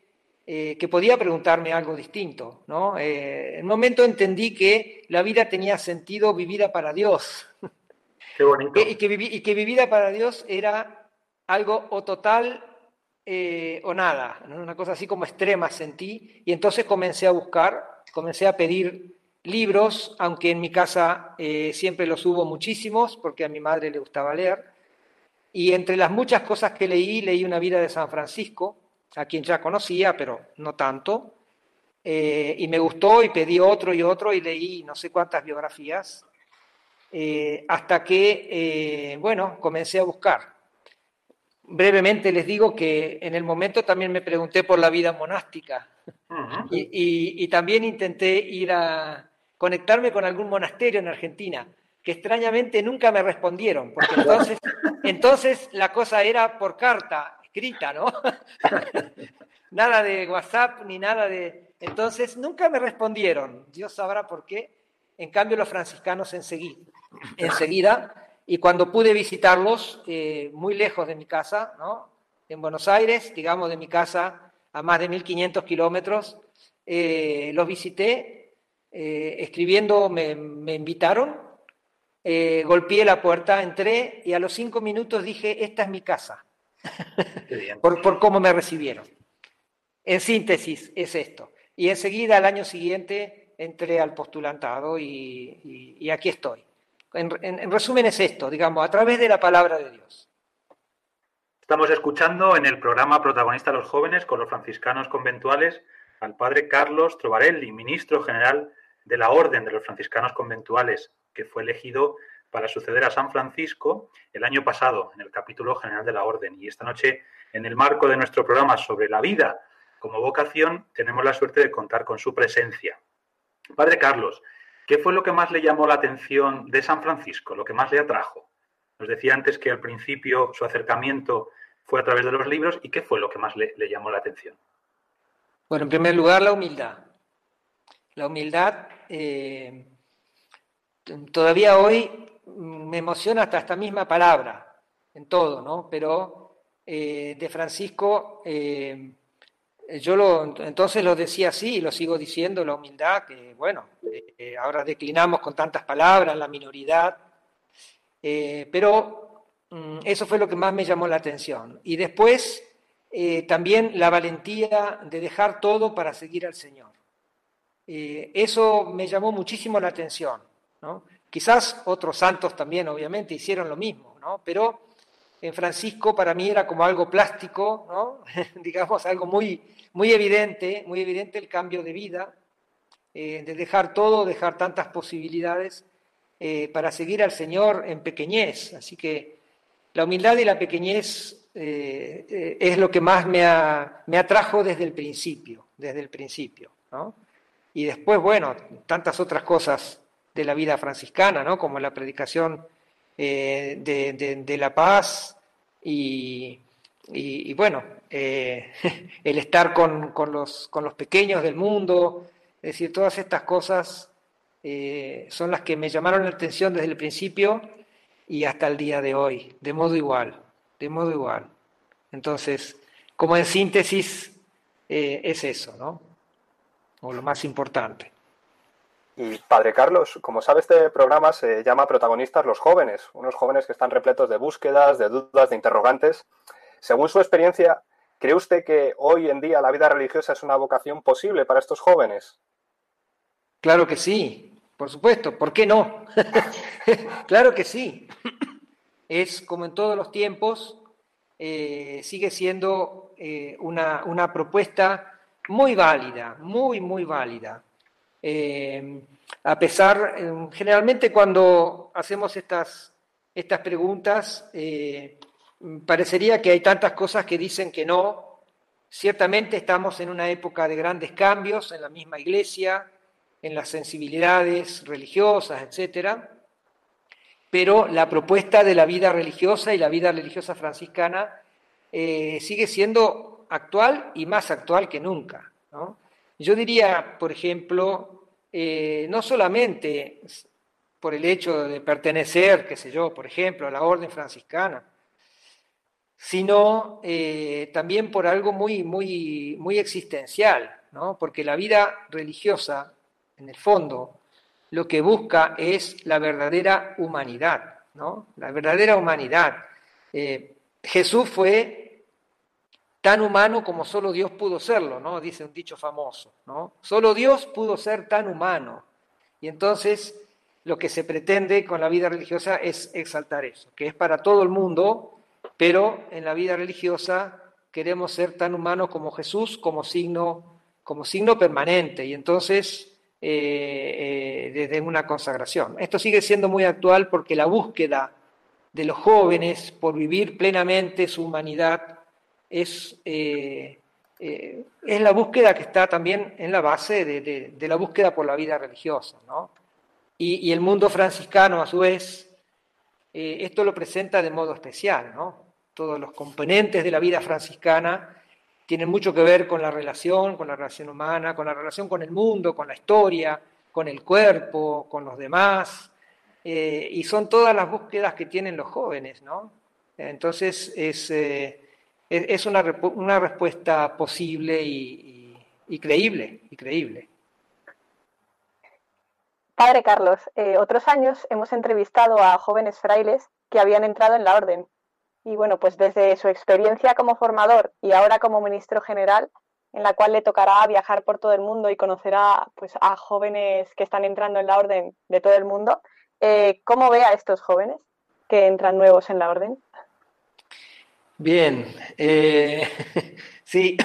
eh, que podía preguntarme algo distinto. ¿no? Eh, en un momento entendí que la vida tenía sentido vivida para Dios. Qué bonito. y, que y, que vivida para Dios era algo o total eh, o nada, una cosa así como extrema sentí. Y entonces comencé a buscar, comencé a pedir libros, aunque en mi casa siempre los hubo muchísimos, porque a mi madre le gustaba leer. Y entre las muchas cosas que leí, leí una vida de San Francisco, a quien ya conocía, pero no tanto, eh, y me gustó y pedí otro y otro y leí no sé cuántas biografías, eh, hasta que, eh, bueno, comencé a buscar. Brevemente les digo que en el momento también me pregunté por la vida monástica. Y, también intenté ir a conectarme con algún monasterio en Argentina, que extrañamente nunca me respondieron, porque entonces, entonces la cosa era por carta escrita, ¿no? nada de WhatsApp ni nada de... Entonces, nunca me respondieron. Dios sabrá por qué. En cambio, los franciscanos enseguida, enseguida y cuando pude visitarlos eh, muy lejos de mi casa, ¿no? En Buenos Aires, digamos, de mi casa a más de 1500 kilómetros, eh, los visité, eh, escribiendo me, me invitaron, golpeé la puerta, entré y a los cinco minutos dije, esta es mi casa por, cómo me recibieron. En síntesis, es esto. Y enseguida, al año siguiente, entré al postulantado y, aquí estoy. En, resumen, es esto, digamos, a través de la palabra de Dios. Estamos escuchando en el programa Protagonista a los Jóvenes con los franciscanos conventuales al padre Carlos Trovarelli, ministro general de la Orden de los Franciscanos Conventuales, que fue elegido para suceder a San Francisco el año pasado en el capítulo general de la Orden. Y esta noche, en el marco de nuestro programa sobre la vida como vocación, tenemos la suerte de contar con su presencia. Padre Carlos, ¿qué fue lo que más le llamó la atención de San Francisco, lo que más le atrajo? Nos decía antes que al principio su acercamiento fue a través de los libros y qué fue lo que más le, llamó la atención. Bueno, en primer lugar, la humildad. La humildad, eh, todavía hoy me emociona hasta esta misma palabra, en todo, ¿no? Pero eh, de Francisco, eh, yo lo, entonces lo decía así y lo sigo diciendo, la humildad, que bueno, eh, ahora declinamos con tantas palabras, la minoridad, pero mm, eso fue lo que más me llamó la atención. Y después, también la valentía de dejar todo para seguir al Señor. Eso me llamó muchísimo la atención. ¿no? Quizás otros santos también, obviamente, hicieron lo mismo, ¿no? pero en Francisco para mí era como algo plástico, ¿no? digamos, algo muy, muy evidente, muy evidente el cambio de vida, eh, de dejar todo, dejar tantas posibilidades eh, para seguir al Señor en pequeñez. Así que la humildad y la pequeñez eh, es lo que más me, me, atrajo desde el principio, desde el principio. ¿no? Y después, bueno, tantas otras cosas de la vida franciscana, ¿no? como la predicación de, la paz y, bueno, el estar con, los, con los pequeños del mundo, es decir, todas estas cosas eh, son las que me llamaron la atención desde el principio y hasta el día de hoy, de modo igual, de modo igual. Entonces, como en síntesis, eh, es eso, ¿no? O lo más importante. Y Padre Carlos, como sabe, este programa se llama Protagonistas los jóvenes, unos jóvenes que están repletos de búsquedas, de dudas, de interrogantes. Según su experiencia, ¿cree usted que hoy en día la vida religiosa es una vocación posible para estos jóvenes? Claro que sí, por supuesto, ¿por qué no? claro que sí. Es como en todos los tiempos, eh, sigue siendo eh, una, propuesta muy válida, muy, muy válida. Eh, a pesar, generalmente cuando hacemos estas, estas preguntas, parecería que hay tantas cosas que dicen que no. Ciertamente estamos en una época de grandes cambios en la misma iglesia, en las sensibilidades religiosas, etcétera, pero la propuesta de la vida religiosa y la vida religiosa franciscana eh, sigue siendo actual y más actual que nunca. Yo diría, por ejemplo, eh, no solamente por el hecho de pertenecer, qué sé yo, por ejemplo, a la orden franciscana, sino eh, también por algo muy, muy, muy existencial, ¿no? porque la vida religiosa en el fondo, lo que busca es la verdadera humanidad, ¿no? La verdadera humanidad. Eh, Jesús fue tan humano como solo Dios pudo serlo, ¿no? Dice un dicho famoso, ¿no? Solo Dios pudo ser tan humano. Y entonces lo que se pretende con la vida religiosa es exaltar eso, que es para todo el mundo, pero en la vida religiosa queremos ser tan humanos como Jesús como signo, como signo permanente. Y entonces eh, eh, desde una consagración. Esto sigue siendo muy actual porque la búsqueda de los jóvenes por vivir plenamente su humanidad es, eh, es la búsqueda que está también en la base de, la búsqueda por la vida religiosa. Y, el mundo franciscano, a su vez, esto lo presenta de modo especial. ¿no? Todos los componentes de la vida franciscana tienen mucho que ver con la relación, con la relación humana, con la relación con el mundo, con la historia, con el cuerpo, con los demás, eh, y son todas las búsquedas que tienen los jóvenes, ¿no? Entonces es, eh, es una, una, respuesta posible y, creíble, y creíble. Padre Carlos, eh, otros años hemos entrevistado a jóvenes frailes que habían entrado en la orden y bueno, pues desde su experiencia como formador y ahora como ministro general, en la cual le tocará viajar por todo el mundo y conocerá pues, a jóvenes que están entrando en la orden de todo el mundo, eh, ¿cómo ve a estos jóvenes que entran nuevos en la orden? Bien, eh, sí,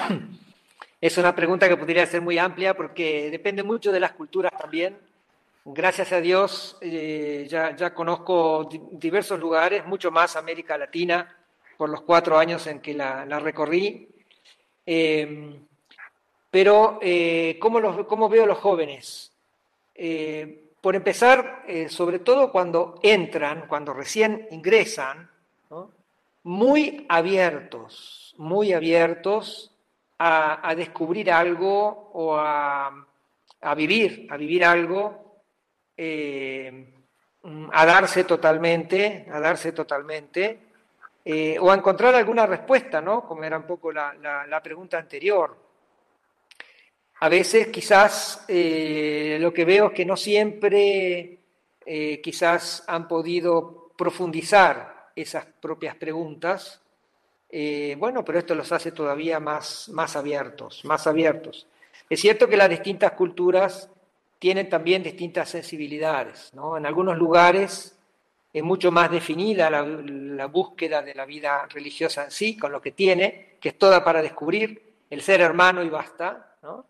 es una pregunta que podría ser muy amplia porque depende mucho de las culturas también. Gracias a Dios eh, ya, conozco diversos lugares, mucho más América Latina, por los cuatro años en que la, recorrí. Eh, pero, eh, ¿cómo, los, ¿cómo, veo los jóvenes? por empezar, sobre todo cuando entran, cuando recién ingresan, muy abiertos, muy abiertos a, descubrir algo o a, a vivir, a vivir algo eh, a darse totalmente, a darse totalmente, eh, o a encontrar alguna respuesta, ¿no? Como era un poco la, pregunta anterior. A veces quizás eh, lo que veo es que no siempre quizás han podido profundizar esas propias preguntas Eh, bueno, pero esto los hace todavía más, más abiertos, más abiertos. Es cierto que las distintas culturas tienen también distintas sensibilidades. ¿no? En algunos lugares es mucho más definida la, búsqueda de la vida religiosa en sí, con lo que tiene, que es toda para descubrir el ser hermano y basta. ¿no?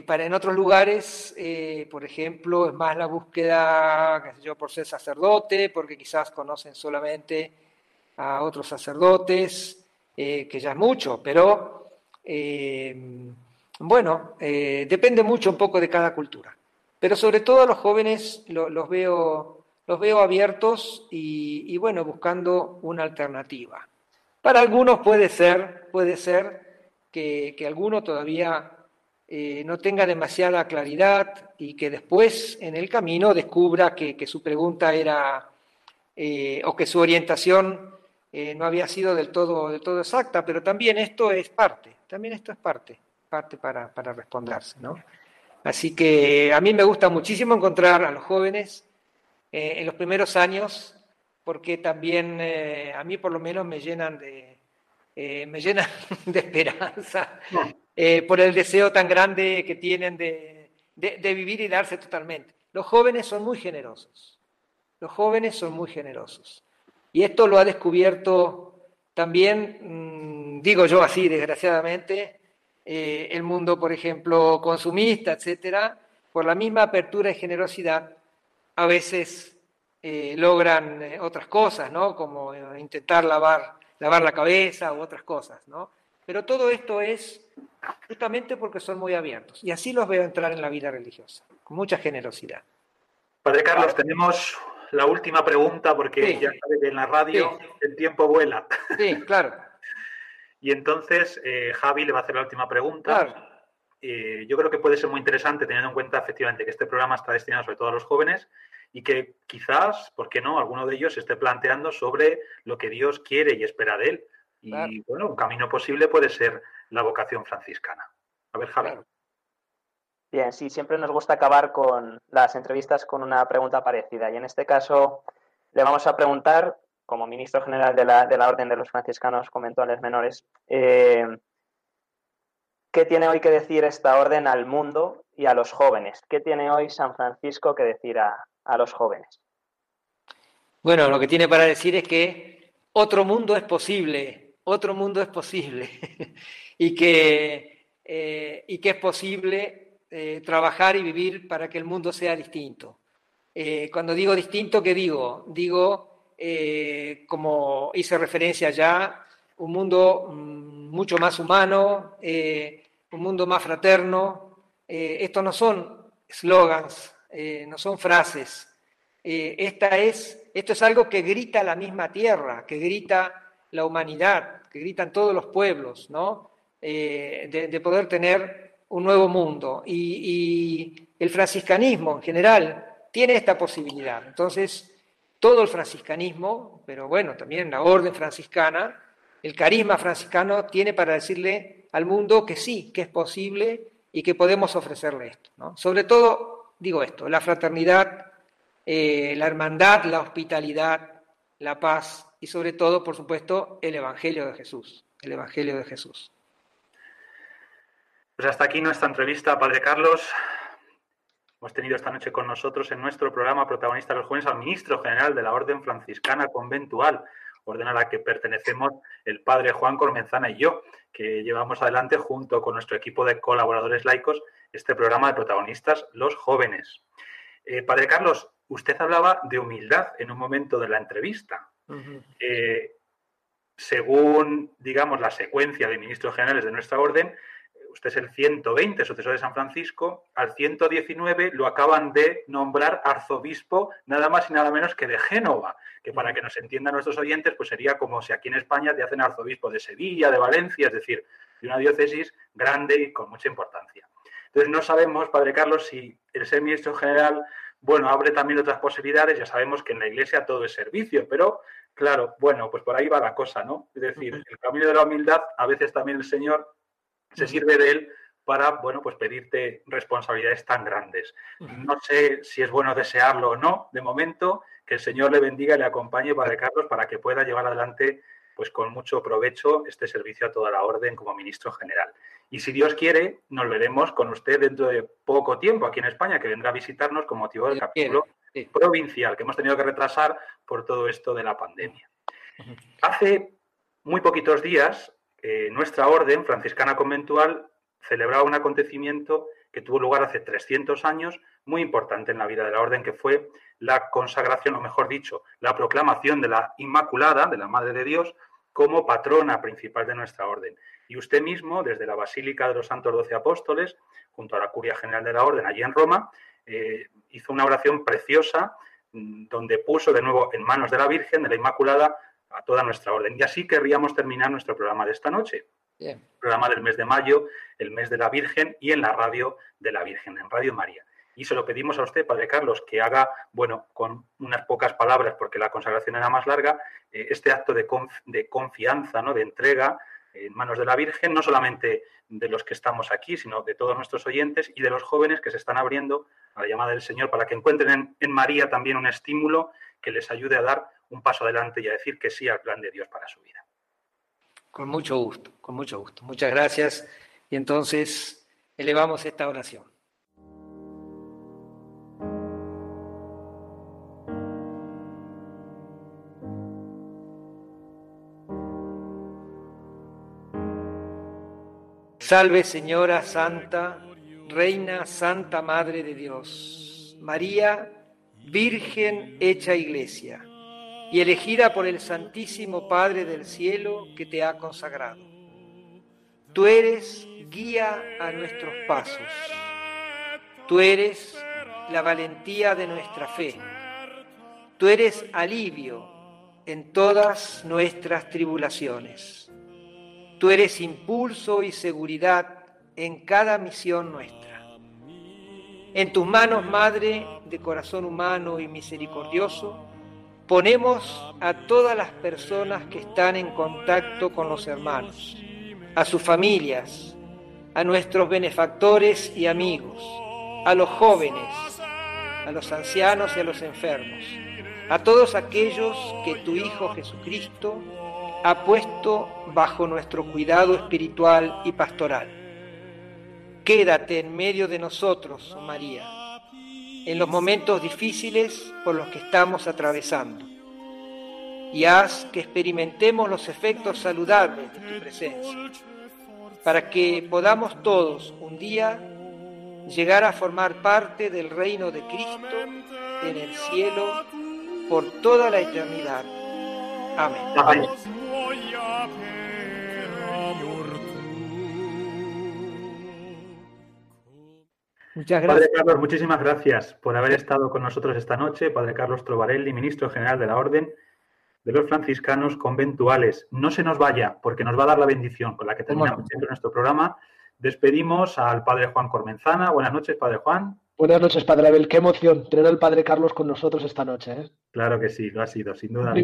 Para en otros lugares, eh, por ejemplo, es más la búsqueda, qué sé yo, por ser sacerdote, porque quizás conocen solamente a otros sacerdotes, eh, que ya es mucho, pero eh, bueno, depende mucho un poco de cada cultura. Pero sobre todo a los jóvenes los, veo, los veo abiertos y, bueno, buscando una alternativa. Para algunos puede ser, puede ser que, que alguno todavía eh, no tenga demasiada claridad y que después en el camino descubra que, su pregunta era eh, o que su orientación eh, no había sido del todo, del todo exacta, pero también esto es parte, también esto es parte, parte para, para responderse. ¿no? Así que a mí me gusta muchísimo encontrar a los jóvenes en los primeros años, porque también a mí por lo menos me llenan de, me llenan de esperanza eh, por el deseo tan grande que tienen de, vivir y darse totalmente. Los jóvenes son muy generosos, los jóvenes son muy generosos. Y esto lo ha descubierto también, mm, digo yo así, desgraciadamente, eh, el mundo, por ejemplo, consumista, etcétera, por la misma apertura y generosidad, a veces eh, logran otras cosas, ¿no? Como intentar lavar, lavar la cabeza u otras cosas, ¿no? Pero todo esto es justamente porque son muy abiertos. Y así los veo entrar en la vida religiosa, con mucha generosidad. Padre Carlos, tenemos la última pregunta porque ya sabe que en la radio el tiempo vuela. Sí, claro. y entonces eh, Javi le va a hacer la última pregunta. Eh, yo creo que puede ser muy interesante teniendo en cuenta efectivamente que este programa está destinado sobre todo a los jóvenes y que quizás, ¿por qué no?, alguno de ellos esté planteando sobre lo que Dios quiere y espera de él. Y bueno, un camino posible puede ser la vocación franciscana. A ver, Javier. Bien, sí, siempre nos gusta acabar con las entrevistas con una pregunta parecida. Y en este caso le vamos a preguntar, como ministro general de la, de la Orden de los Franciscanos Conventuales Menores, eh, ¿qué tiene hoy que decir esta orden al mundo y a los jóvenes? ¿Qué tiene hoy San Francisco que decir a, a los jóvenes? Bueno, lo que tiene para decir es que otro mundo es posible, otro mundo es posible. y que, eh, y que es posible eh, trabajar y vivir para que el mundo sea distinto. Eh, cuando digo distinto, ¿qué digo? Digo, como hice referencia ya, un mundo mm, mucho más humano, un mundo más fraterno. Estos no son slogans, no son frases. esta es, esto es algo que grita la misma tierra, que grita la humanidad, que gritan todos los pueblos, ¿no? Eh, de, poder tener un nuevo mundo. Y, el franciscanismo en general tiene esta posibilidad. Entonces, todo el franciscanismo, pero bueno, también la orden franciscana, el carisma franciscano tiene para decirle al mundo que sí, que es posible y que podemos ofrecerle esto. Sobre todo, digo esto, la fraternidad, eh, la hermandad, la hospitalidad, la paz y sobre todo, por supuesto, el Evangelio de Jesús, el Evangelio de Jesús. Pues hasta aquí nuestra entrevista, Padre Carlos. Hemos tenido esta noche con nosotros en nuestro programa protagonista de los jóvenes al ministro general de la Orden Franciscana Conventual, orden a la que pertenecemos el Padre Juan Cormenzana y yo, que llevamos adelante junto con nuestro equipo de colaboradores laicos este programa de protagonistas, los jóvenes. Eh, padre Carlos, usted hablaba de humildad en un momento de la entrevista. Eh, según, digamos, la secuencia de ministros generales de nuestra orden, usted es el 120 sucesor de San Francisco, al 119 lo acaban de nombrar arzobispo nada más y nada menos que de Génova, que para que nos entiendan nuestros oyentes, pues sería como si aquí en España te hacen arzobispo de Sevilla, de Valencia, es decir, de una diócesis grande y con mucha importancia. Entonces no sabemos, Padre Carlos, si el ser ministro general, bueno, abre también otras posibilidades, ya sabemos que en la Iglesia todo es servicio, pero claro, bueno, pues por ahí va la cosa, ¿no? Es decir, el camino de la humildad, a veces también el Señor se sirve de él para, bueno, pues pedirte responsabilidades tan grandes. No sé si es bueno desearlo o no, de momento, que el Señor le bendiga y le acompañe, Padre Carlos, para que pueda llevar adelante pues con mucho provecho este servicio a toda la orden como ministro general. Y si Dios quiere, nos veremos con usted dentro de poco tiempo aquí en España, que vendrá a visitarnos con motivo del capítulo provincial que hemos tenido que retrasar por todo esto de la pandemia. Hace muy poquitos días, eh, nuestra orden franciscana conventual celebraba un acontecimiento que tuvo lugar hace 300 años, muy importante en la vida de la orden, que fue la consagración, o mejor dicho, la proclamación de la Inmaculada, de la Madre de Dios, como patrona principal de nuestra orden. Y usted mismo, desde la Basílica de los Santos Doce Apóstoles, junto a la Curia General de la Orden, allí en Roma, eh, hizo una oración preciosa mm, donde puso de nuevo en manos de la Virgen, de la Inmaculada, a toda nuestra orden. Y así querríamos terminar nuestro programa de esta noche. Programa del mes de mayo, el mes de la Virgen y en la radio de la Virgen, en Radio María. Y se lo pedimos a usted, Padre Carlos, que haga, bueno, con unas pocas palabras, porque la consagración era más larga, eh, este acto de, de, confianza, ¿no? de entrega en manos de la Virgen, no solamente de los que estamos aquí, sino de todos nuestros oyentes y de los jóvenes que se están abriendo a la llamada del Señor para que encuentren en, María también un estímulo que les ayude a dar un paso adelante y a decir que sí al plan de Dios para su vida. Con mucho gusto, con mucho gusto. Muchas gracias. Y entonces elevamos esta oración. Salve Señora Santa, Reina Santa Madre de Dios, María, Virgen hecha Iglesia y elegida por el Santísimo Padre del Cielo que te ha consagrado. Tú eres guía a nuestros pasos. Tú eres la valentía de nuestra fe. Tú eres alivio en todas nuestras tribulaciones. Tú eres impulso y seguridad en cada misión nuestra. En tus manos, Madre de corazón humano y misericordioso, ponemos a todas las personas que están en contacto con los hermanos, a sus familias, a nuestros benefactores y amigos, a los jóvenes, a los ancianos y a los enfermos, a todos aquellos que tu Hijo Jesucristo ha puesto bajo nuestro cuidado espiritual y pastoral. Quédate en medio de nosotros, oh María, en los momentos difíciles por los que estamos atravesando, y haz que experimentemos los efectos saludables de tu presencia, para que podamos todos un día llegar a formar parte del reino de Cristo en el cielo por toda la eternidad. Amén. Amén. Muchas gracias. Padre Carlos, muchísimas gracias por haber estado con nosotros esta noche. Padre Carlos Trovarelli, ministro general de la Orden de los Franciscanos Conventuales. No se nos vaya, porque nos va a dar la bendición con la que terminamos nuestro programa. Despedimos al Padre Juan Cormenzana. Buenas noches, Padre Juan. Buenas noches, Padre Abel. Qué emoción tener al Padre Carlos con nosotros esta noche. ¿eh? Claro que sí, lo ha sido, sin duda.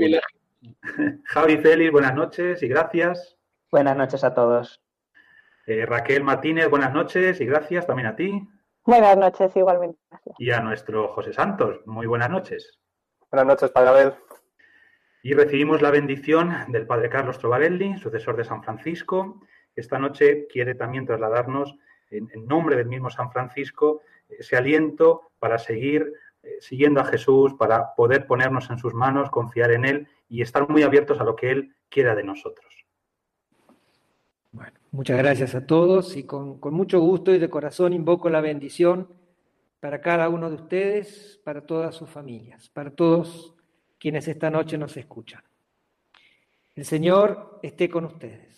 Javi Félix, buenas noches y gracias. Buenas noches a todos. Eh, Raquel Martínez, buenas noches y gracias también a ti. Buenas noches, igualmente. Y a nuestro José Santos, muy buenas noches. Buenas noches, Padre Abel. Y recibimos la bendición del Padre Carlos Trovarelli, sucesor de San Francisco. Esta noche quiere también trasladarnos, en, nombre del mismo San Francisco, ese aliento para seguir eh, siguiendo a Jesús, para poder ponernos en sus manos, confiar en Él y estar muy abiertos a lo que Él quiera de nosotros. Bueno, muchas gracias a todos y con, mucho gusto y de corazón invoco la bendición para cada uno de ustedes, para todas sus familias, para todos quienes esta noche nos escuchan. El Señor esté con ustedes.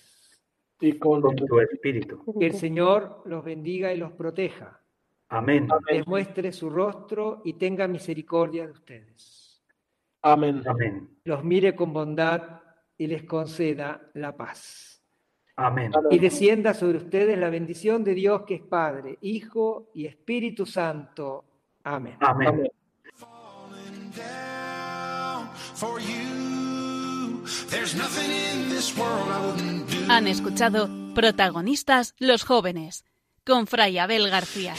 Y con, tu espíritu. Que el Señor los bendiga y los proteja. Amén. Les muestre su rostro y tenga misericordia de ustedes. Amén. Amén. Los mire con bondad y les conceda la paz. Amén. Y descienda sobre ustedes la bendición de Dios que es Padre, Hijo y Espíritu Santo. Amén. Amén. Han escuchado protagonistas los jóvenes con Fray Abel García.